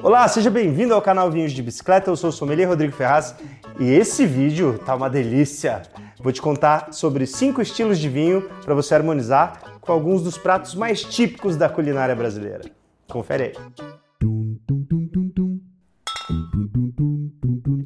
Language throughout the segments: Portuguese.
Olá, seja bem-vindo ao canal Vinhos de Bicicleta. Eu sou o sommelier Rodrigo Ferraz e esse vídeo tá uma delícia. Vou te contar sobre cinco estilos de vinho para você harmonizar com alguns dos pratos mais típicos da culinária brasileira. Confere aí.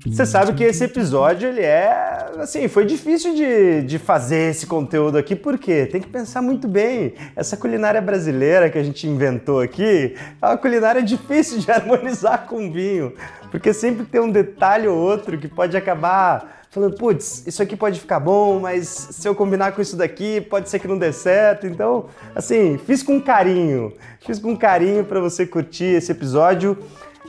Você sabe que esse episódio, ele é, assim, foi difícil de, de fazer esse conteúdo aqui, porque tem que pensar muito bem. Essa culinária brasileira que a gente inventou aqui é uma culinária difícil de harmonizar com vinho, porque sempre tem um detalhe ou outro que pode acabar falando, putz, isso aqui pode ficar bom, mas se eu combinar com isso daqui, pode ser que não dê certo. Então, assim, fiz com carinho, fiz com carinho para você curtir esse episódio.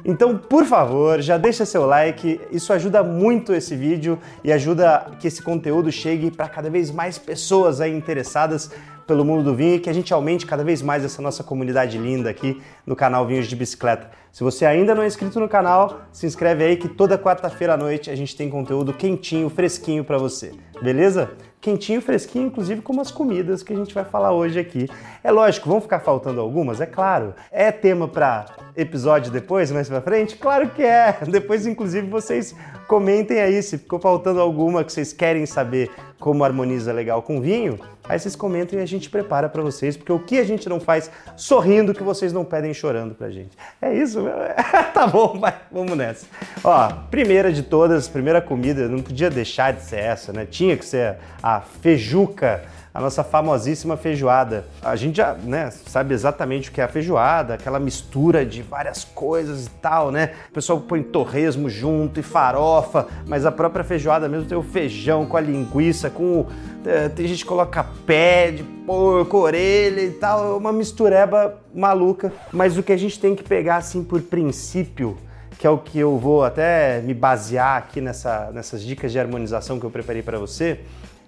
Então, por favor, já deixa seu like, isso ajuda muito esse vídeo e ajuda que esse conteúdo chegue para cada vez mais pessoas aí interessadas pelo mundo do vinho e que a gente aumente cada vez mais essa nossa comunidade linda aqui no canal Vinhos de Bicicleta. Se você ainda não é inscrito no canal, se inscreve aí que toda quarta-feira à noite a gente tem conteúdo quentinho, fresquinho para você. Beleza? Quentinho, fresquinho, inclusive com umas comidas que a gente vai falar hoje aqui. É lógico, vão ficar faltando algumas, é claro. É tema para episódio depois, mais para frente? Claro que é. Depois, inclusive, vocês comentem aí se ficou faltando alguma que vocês querem saber como harmoniza legal com vinho. Aí vocês comentem e a gente prepara para vocês, porque o que a gente não faz sorrindo que vocês não pedem chorando pra gente. É isso? tá bom, vai, vamos nessa. Ó, primeira de todas, primeira comida, não podia deixar de ser essa, né? Tinha que ser a feijuca a nossa famosíssima feijoada. A gente já né, sabe exatamente o que é a feijoada, aquela mistura de várias coisas e tal, né? O pessoal põe torresmo junto e farofa, mas a própria feijoada mesmo tem o feijão com a linguiça, com. É, tem gente que coloca pé de porco, orelha e tal, é uma mistureba maluca. Mas o que a gente tem que pegar assim por princípio que é o que eu vou até me basear aqui nessa, nessas dicas de harmonização que eu preparei para você,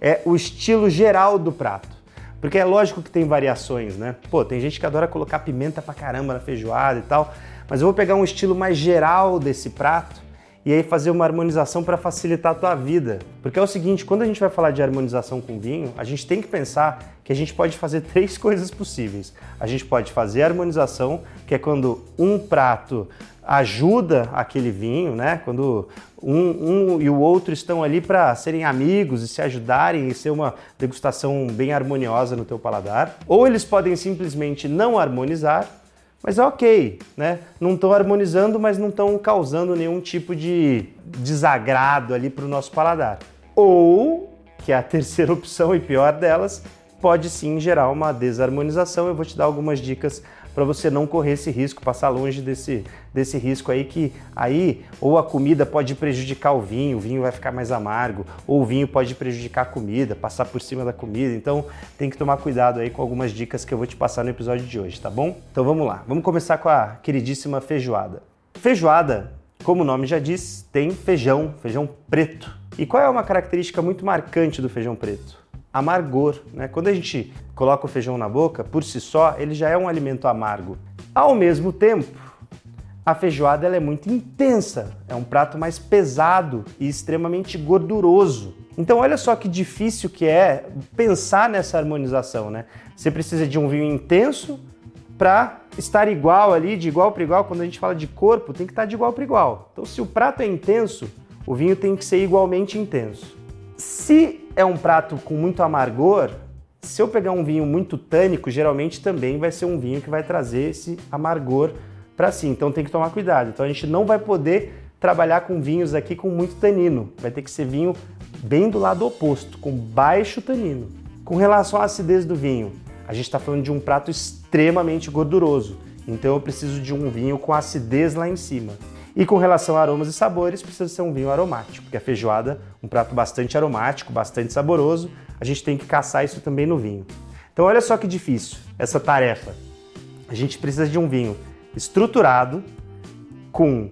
é o estilo geral do prato. Porque é lógico que tem variações, né? Pô, tem gente que adora colocar pimenta pra caramba na feijoada e tal, mas eu vou pegar um estilo mais geral desse prato e aí fazer uma harmonização para facilitar a tua vida. Porque é o seguinte, quando a gente vai falar de harmonização com vinho, a gente tem que pensar que a gente pode fazer três coisas possíveis. A gente pode fazer a harmonização, que é quando um prato ajuda aquele vinho, né? Quando um, um e o outro estão ali para serem amigos e se ajudarem e ser uma degustação bem harmoniosa no teu paladar. Ou eles podem simplesmente não harmonizar, mas é ok, né? Não estão harmonizando, mas não estão causando nenhum tipo de desagrado ali para o nosso paladar. Ou, que é a terceira opção e pior delas, pode sim gerar uma desarmonização. Eu vou te dar algumas dicas para você não correr esse risco, passar longe desse, desse risco aí que aí ou a comida pode prejudicar o vinho, o vinho vai ficar mais amargo, ou o vinho pode prejudicar a comida, passar por cima da comida. Então tem que tomar cuidado aí com algumas dicas que eu vou te passar no episódio de hoje, tá bom? Então vamos lá, vamos começar com a queridíssima feijoada. Feijoada, como o nome já diz, tem feijão, feijão preto. E qual é uma característica muito marcante do feijão preto? Amargor. Né? Quando a gente coloca o feijão na boca, por si só, ele já é um alimento amargo. Ao mesmo tempo, a feijoada é muito intensa, é um prato mais pesado e extremamente gorduroso. Então olha só que difícil que é pensar nessa harmonização, né? Você precisa de um vinho intenso para estar igual ali, de igual para igual. Quando a gente fala de corpo, tem que estar de igual para igual. Então se o prato é intenso, o vinho tem que ser igualmente intenso. Se é um prato com muito amargor, se eu pegar um vinho muito tânico, geralmente também vai ser um vinho que vai trazer esse amargor para si. Então tem que tomar cuidado. Então a gente não vai poder trabalhar com vinhos aqui com muito tanino. Vai ter que ser vinho bem do lado oposto, com baixo tanino. Com relação à acidez do vinho, a gente está falando de um prato extremamente gorduroso. Então eu preciso de um vinho com acidez lá em cima. E com relação a aromas e sabores, precisa ser um vinho aromático, porque a feijoada, um prato bastante aromático, bastante saboroso, a gente tem que caçar isso também no vinho. Então olha só que difícil essa tarefa. A gente precisa de um vinho estruturado, com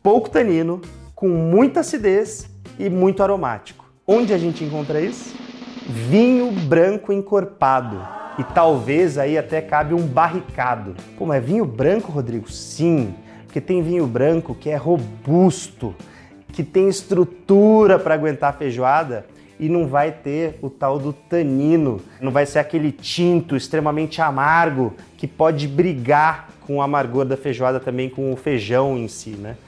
pouco tanino, com muita acidez e muito aromático. Onde a gente encontra isso? Vinho branco encorpado. E talvez aí até cabe um barricado. Pô, mas vinho branco, Rodrigo? Sim porque tem vinho branco que é robusto, que tem estrutura para aguentar a feijoada e não vai ter o tal do tanino, não vai ser aquele tinto extremamente amargo que pode brigar com o amargor da feijoada também com o feijão em si, né?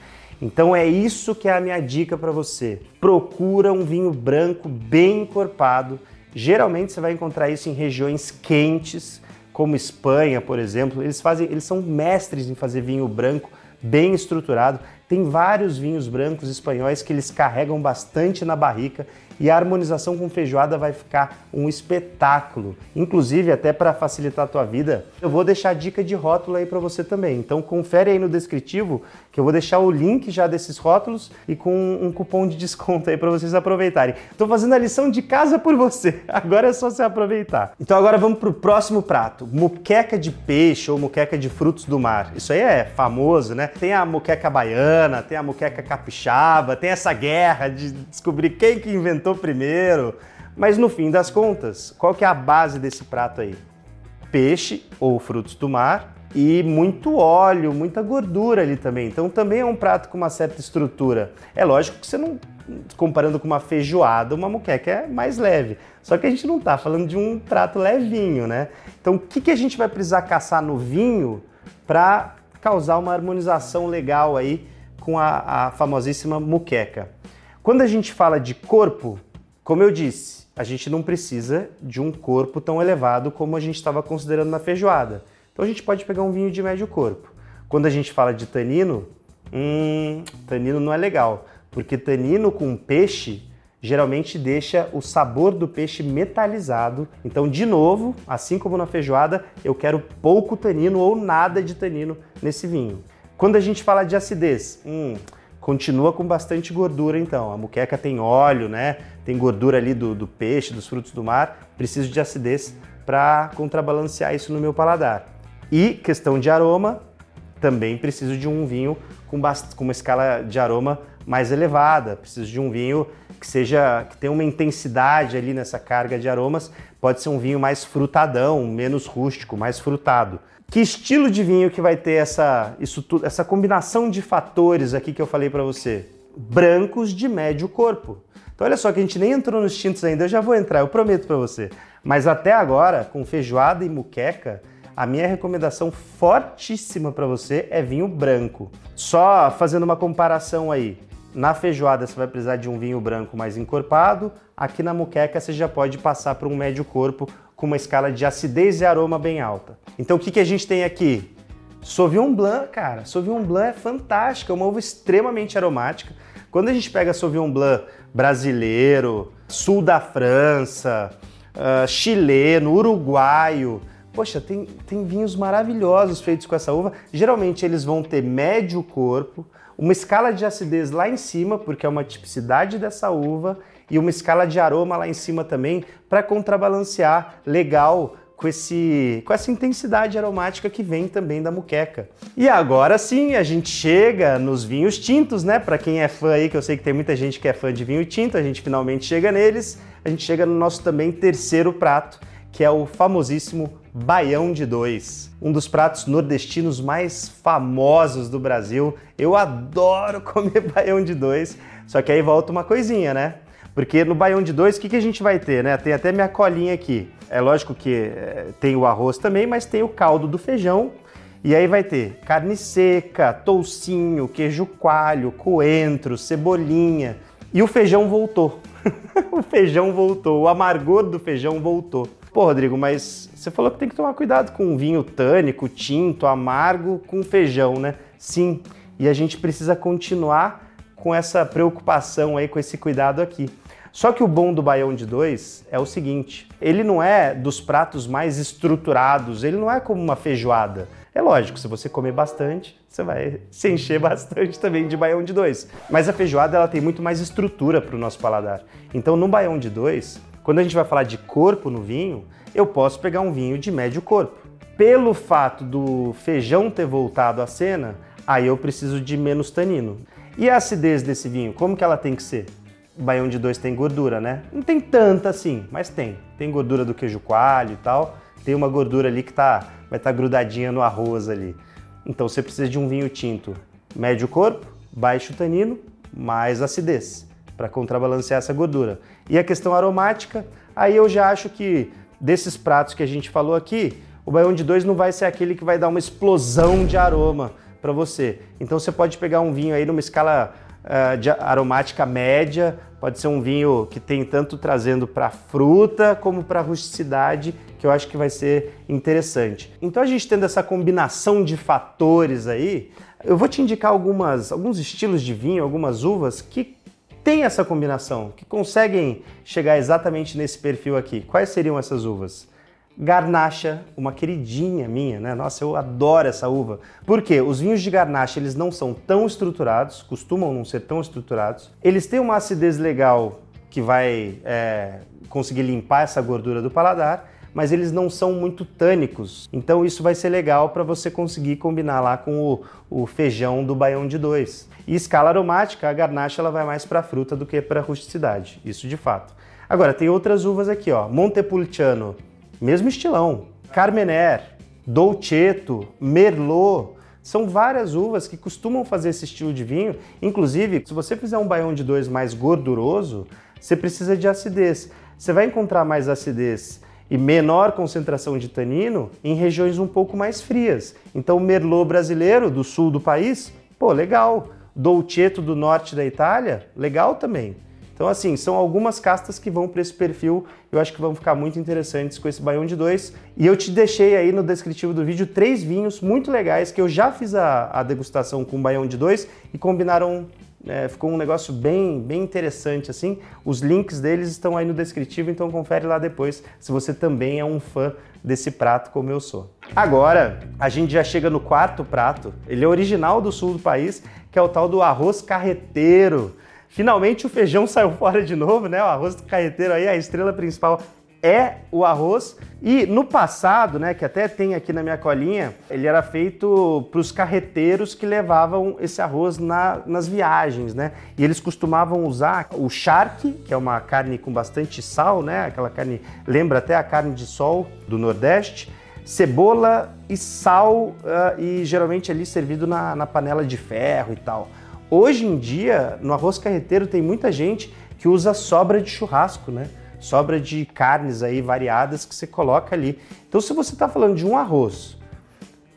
Então é isso que é a minha dica para você. Procura um vinho branco bem encorpado. Geralmente você vai encontrar isso em regiões quentes, como Espanha, por exemplo. Eles fazem, eles são mestres em fazer vinho branco bem estruturado. Tem vários vinhos brancos espanhóis que eles carregam bastante na barrica e a harmonização com feijoada vai ficar um espetáculo. Inclusive, até para facilitar a tua vida, eu vou deixar a dica de rótulo aí para você também. Então confere aí no descritivo que eu vou deixar o link já desses rótulos e com um cupom de desconto aí para vocês aproveitarem. Estou fazendo a lição de casa por você. Agora é só você aproveitar. Então agora vamos para o próximo prato, muqueca de peixe ou muqueca de frutos do mar. Isso aí é famoso, né? Tem a muqueca baiana, tem a muqueca capixaba, tem essa guerra de descobrir quem que inventou inventou primeiro. Mas no fim das contas, qual que é a base desse prato aí? Peixe ou frutos do mar e muito óleo, muita gordura ali também. Então também é um prato com uma certa estrutura. É lógico que você não comparando com uma feijoada, uma moqueca é mais leve. Só que a gente não está falando de um prato levinho, né? Então o que, que a gente vai precisar caçar no vinho para causar uma harmonização legal aí com a, a famosíssima muqueca? Quando a gente fala de corpo, como eu disse, a gente não precisa de um corpo tão elevado como a gente estava considerando na feijoada. Então a gente pode pegar um vinho de médio corpo. Quando a gente fala de tanino, hum, tanino não é legal, porque tanino com peixe geralmente deixa o sabor do peixe metalizado. Então, de novo, assim como na feijoada, eu quero pouco tanino ou nada de tanino nesse vinho. Quando a gente fala de acidez, hum, continua com bastante gordura então. A muqueca tem óleo, né? Tem gordura ali do, do peixe, dos frutos do mar. Preciso de acidez para contrabalancear isso no meu paladar. E questão de aroma, também preciso de um vinho com, com uma escala de aroma mais elevada. Preciso de um vinho que seja que tenha uma intensidade ali nessa carga de aromas. Pode ser um vinho mais frutadão, menos rústico, mais frutado. Que estilo de vinho que vai ter essa, isso tudo, essa combinação de fatores aqui que eu falei para você? Brancos de médio corpo. Então olha só que a gente nem entrou nos tintos ainda, eu já vou entrar, eu prometo para você. Mas até agora, com feijoada e muqueca, a minha recomendação fortíssima para você é vinho branco. Só fazendo uma comparação aí. Na feijoada você vai precisar de um vinho branco mais encorpado, aqui na muqueca você já pode passar para um médio corpo com uma escala de acidez e aroma bem alta. Então o que, que a gente tem aqui? Sauvignon Blanc, cara. Sauvignon Blanc é fantástico, é uma uva extremamente aromática. Quando a gente pega Sauvignon Blanc brasileiro, sul da França, uh, chileno, uruguaio, poxa, tem, tem vinhos maravilhosos feitos com essa uva. Geralmente eles vão ter médio corpo, uma escala de acidez lá em cima, porque é uma tipicidade dessa uva, e uma escala de aroma lá em cima também, para contrabalancear legal com, esse, com essa intensidade aromática que vem também da muqueca. E agora sim, a gente chega nos vinhos tintos, né? Para quem é fã aí, que eu sei que tem muita gente que é fã de vinho tinto, a gente finalmente chega neles. A gente chega no nosso também terceiro prato, que é o famosíssimo Baião de Dois, um dos pratos nordestinos mais famosos do Brasil. Eu adoro comer baião de dois, só que aí volta uma coisinha, né? Porque no baião de dois, o que, que a gente vai ter, né? Tem até minha colinha aqui. É lógico que é, tem o arroz também, mas tem o caldo do feijão. E aí vai ter carne seca, toucinho, queijo coalho, coentro, cebolinha. E o feijão voltou. o feijão voltou, o amargor do feijão voltou. Pô, Rodrigo, mas você falou que tem que tomar cuidado com vinho tânico, tinto, amargo, com feijão, né? Sim, e a gente precisa continuar com essa preocupação aí, com esse cuidado aqui. Só que o bom do baião de dois é o seguinte: ele não é dos pratos mais estruturados, ele não é como uma feijoada. É lógico, se você comer bastante, você vai se encher bastante também de baião de dois. Mas a feijoada ela tem muito mais estrutura para o nosso paladar. Então, no baião de dois, quando a gente vai falar de corpo no vinho, eu posso pegar um vinho de médio corpo. Pelo fato do feijão ter voltado à cena, aí eu preciso de menos tanino. E a acidez desse vinho, como que ela tem que ser? baião de dois tem gordura, né? Não tem tanta assim, mas tem. Tem gordura do queijo coalho e tal. Tem uma gordura ali que tá, vai estar tá grudadinha no arroz ali. Então você precisa de um vinho tinto médio corpo, baixo tanino, mais acidez. para contrabalancear essa gordura. E a questão aromática, aí eu já acho que desses pratos que a gente falou aqui, o baião de dois não vai ser aquele que vai dar uma explosão de aroma para você. Então você pode pegar um vinho aí numa escala uh, de aromática média, pode ser um vinho que tem tanto trazendo para fruta como para rusticidade, que eu acho que vai ser interessante. Então a gente tendo essa combinação de fatores aí, eu vou te indicar algumas, alguns estilos de vinho, algumas uvas que tem essa combinação, que conseguem chegar exatamente nesse perfil aqui. Quais seriam essas uvas? Garnacha, uma queridinha minha, né? Nossa, eu adoro essa uva. Por quê? Os vinhos de Garnacha, eles não são tão estruturados, costumam não ser tão estruturados. Eles têm uma acidez legal que vai é, conseguir limpar essa gordura do paladar, mas eles não são muito tânicos. Então isso vai ser legal para você conseguir combinar lá com o, o, feijão do baião de dois. E escala aromática, a Garnacha ela vai mais para fruta do que para rusticidade, isso de fato. Agora tem outras uvas aqui, ó, Montepulciano mesmo estilão. Carmener, Dolcetto, Merlot, são várias uvas que costumam fazer esse estilo de vinho. Inclusive, se você fizer um baião de dois mais gorduroso, você precisa de acidez. Você vai encontrar mais acidez e menor concentração de tanino em regiões um pouco mais frias. Então, Merlot brasileiro do sul do país, pô, legal. Dolcetto do norte da Itália, legal também. Então, assim, são algumas castas que vão para esse perfil. Eu acho que vão ficar muito interessantes com esse baião de dois. E eu te deixei aí no descritivo do vídeo três vinhos muito legais que eu já fiz a, a degustação com baião de dois e combinaram. É, ficou um negócio bem, bem interessante assim. Os links deles estão aí no descritivo, então confere lá depois se você também é um fã desse prato como eu sou. Agora, a gente já chega no quarto prato. Ele é original do sul do país, que é o tal do arroz carreteiro. Finalmente o feijão saiu fora de novo, né? O arroz do carreteiro aí, a estrela principal é o arroz. E no passado, né, que até tem aqui na minha colinha, ele era feito para os carreteiros que levavam esse arroz na, nas viagens, né? E eles costumavam usar o charque, que é uma carne com bastante sal, né? Aquela carne lembra até a carne de sol do Nordeste. Cebola e sal, uh, e geralmente ali servido na, na panela de ferro e tal. Hoje em dia, no arroz carreteiro tem muita gente que usa sobra de churrasco, né? Sobra de carnes aí variadas que você coloca ali. Então, se você está falando de um arroz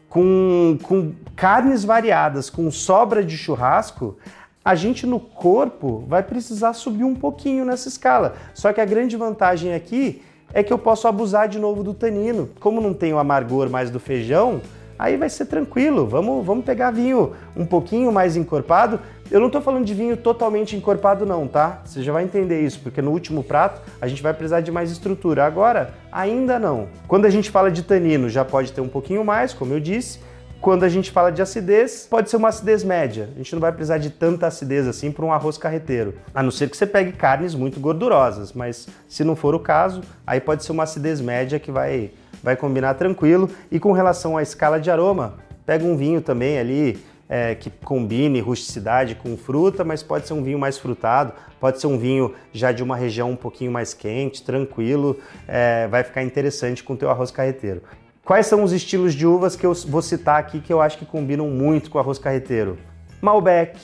com, com carnes variadas, com sobra de churrasco, a gente no corpo vai precisar subir um pouquinho nessa escala. Só que a grande vantagem aqui é que eu posso abusar de novo do tanino. Como não tem o amargor mais do feijão, aí vai ser tranquilo. Vamos, vamos pegar vinho um pouquinho mais encorpado. Eu não estou falando de vinho totalmente encorpado não, tá? Você já vai entender isso, porque no último prato a gente vai precisar de mais estrutura. Agora, ainda não. Quando a gente fala de tanino, já pode ter um pouquinho mais, como eu disse. Quando a gente fala de acidez, pode ser uma acidez média. A gente não vai precisar de tanta acidez assim para um arroz carreteiro. A não ser que você pegue carnes muito gordurosas, mas se não for o caso, aí pode ser uma acidez média que vai vai combinar tranquilo. E com relação à escala de aroma, pega um vinho também ali é, que combine rusticidade com fruta, mas pode ser um vinho mais frutado, pode ser um vinho já de uma região um pouquinho mais quente, tranquilo, é, vai ficar interessante com o teu arroz carreteiro. Quais são os estilos de uvas que eu vou citar aqui que eu acho que combinam muito com o arroz carreteiro? Malbec,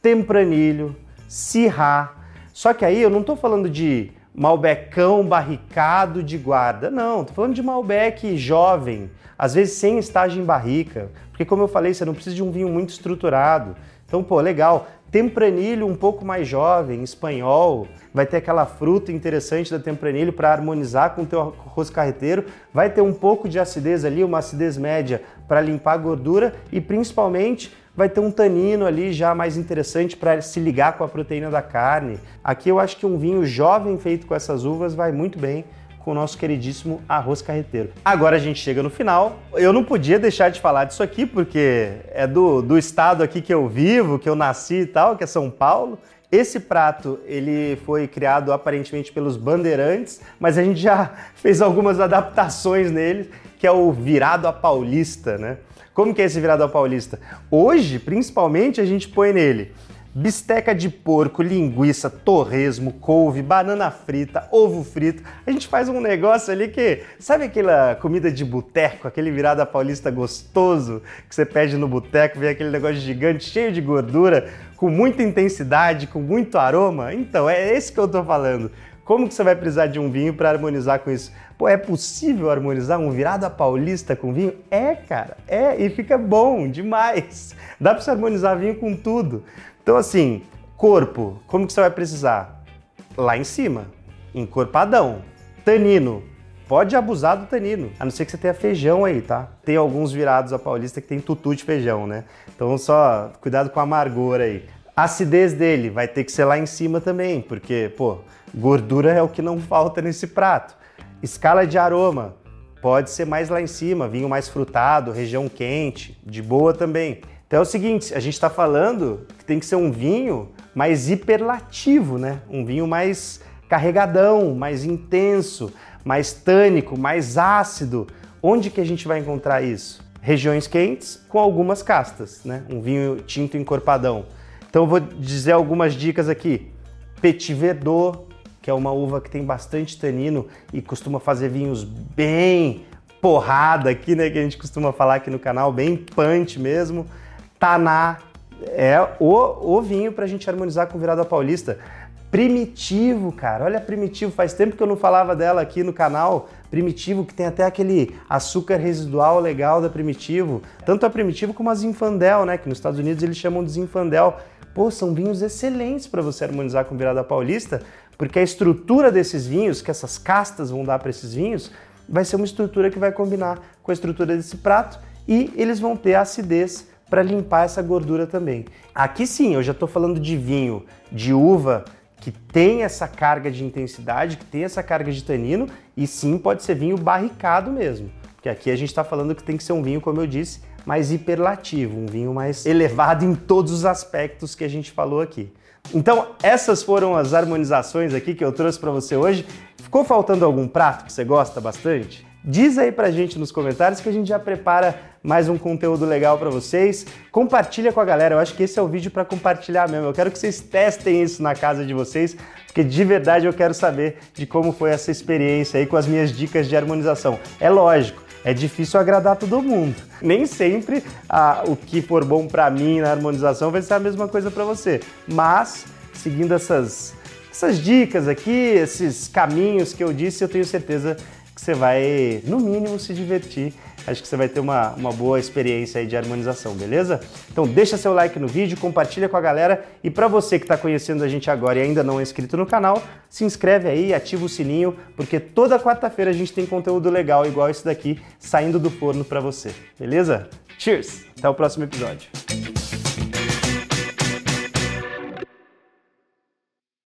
Tempranilho, Syrah. Só que aí eu não estou falando de Malbecão barricado de guarda. Não, tô falando de Malbec jovem, às vezes sem estágio em barrica, porque como eu falei, você não precisa de um vinho muito estruturado. Então, pô, legal. Tempranilho um pouco mais jovem, espanhol, vai ter aquela fruta interessante da tempranilho para harmonizar com o teu arroz carreteiro, vai ter um pouco de acidez ali, uma acidez média para limpar a gordura e principalmente vai ter um tanino ali já mais interessante para se ligar com a proteína da carne. Aqui eu acho que um vinho jovem feito com essas uvas vai muito bem com o nosso queridíssimo arroz carreteiro. Agora a gente chega no final. Eu não podia deixar de falar disso aqui porque é do, do estado aqui que eu vivo, que eu nasci e tal, que é São Paulo. Esse prato ele foi criado aparentemente pelos bandeirantes, mas a gente já fez algumas adaptações nele, que é o virado a paulista, né? Como que é esse virado ao paulista? Hoje, principalmente, a gente põe nele bisteca de porco, linguiça, torresmo, couve, banana frita, ovo frito. A gente faz um negócio ali que, sabe aquela comida de boteco, aquele virada paulista gostoso que você pede no boteco, vem aquele negócio gigante, cheio de gordura, com muita intensidade, com muito aroma? Então, é esse que eu tô falando. Como que você vai precisar de um vinho para harmonizar com isso? Pô, é possível harmonizar um virada paulista com vinho? É, cara, é e fica bom demais. Dá para você harmonizar vinho com tudo. Então, assim, corpo, como que você vai precisar? Lá em cima, encorpadão. Tanino, pode abusar do tanino, a não ser que você tenha feijão aí, tá? Tem alguns virados a paulista que tem tutu de feijão, né? Então só cuidado com a amargor aí. A acidez dele vai ter que ser lá em cima também, porque, pô, gordura é o que não falta nesse prato. Escala de aroma, pode ser mais lá em cima, vinho mais frutado, região quente, de boa também. Então é o seguinte, a gente está falando que tem que ser um vinho mais hiperlativo, né? Um vinho mais carregadão, mais intenso, mais tânico, mais ácido. Onde que a gente vai encontrar isso? Regiões quentes com algumas castas, né? Um vinho tinto encorpadão. Então vou dizer algumas dicas aqui. Petit Verdot, que é uma uva que tem bastante tanino e costuma fazer vinhos bem porrada aqui, né? Que a gente costuma falar aqui no canal, bem punch mesmo. Taná é o, o vinho para a gente harmonizar com virada paulista. Primitivo, cara, olha Primitivo, faz tempo que eu não falava dela aqui no canal. Primitivo, que tem até aquele açúcar residual legal da Primitivo. Tanto a Primitivo como a Zinfandel, né? Que nos Estados Unidos eles chamam de Zinfandel. Pô, são vinhos excelentes para você harmonizar com virada paulista, porque a estrutura desses vinhos, que essas castas vão dar para esses vinhos, vai ser uma estrutura que vai combinar com a estrutura desse prato e eles vão ter acidez para limpar essa gordura também. Aqui sim, eu já estou falando de vinho de uva que tem essa carga de intensidade, que tem essa carga de tanino, e sim pode ser vinho barricado mesmo. Porque aqui a gente está falando que tem que ser um vinho, como eu disse, mais hiperlativo, um vinho mais elevado em todos os aspectos que a gente falou aqui. Então, essas foram as harmonizações aqui que eu trouxe para você hoje. Ficou faltando algum prato que você gosta bastante? Diz aí pra gente nos comentários que a gente já prepara mais um conteúdo legal para vocês. Compartilha com a galera, eu acho que esse é o vídeo para compartilhar mesmo. Eu quero que vocês testem isso na casa de vocês, porque de verdade eu quero saber de como foi essa experiência aí com as minhas dicas de harmonização. É lógico, é difícil agradar todo mundo. Nem sempre o que for bom para mim na harmonização vai ser a mesma coisa para você. Mas seguindo essas essas dicas aqui, esses caminhos que eu disse, eu tenho certeza que você vai, no mínimo, se divertir. Acho que você vai ter uma, uma boa experiência aí de harmonização, beleza? Então deixa seu like no vídeo, compartilha com a galera e para você que está conhecendo a gente agora e ainda não é inscrito no canal, se inscreve aí, ativa o sininho, porque toda quarta-feira a gente tem conteúdo legal igual esse daqui saindo do forno para você, beleza? Cheers! Até o próximo episódio.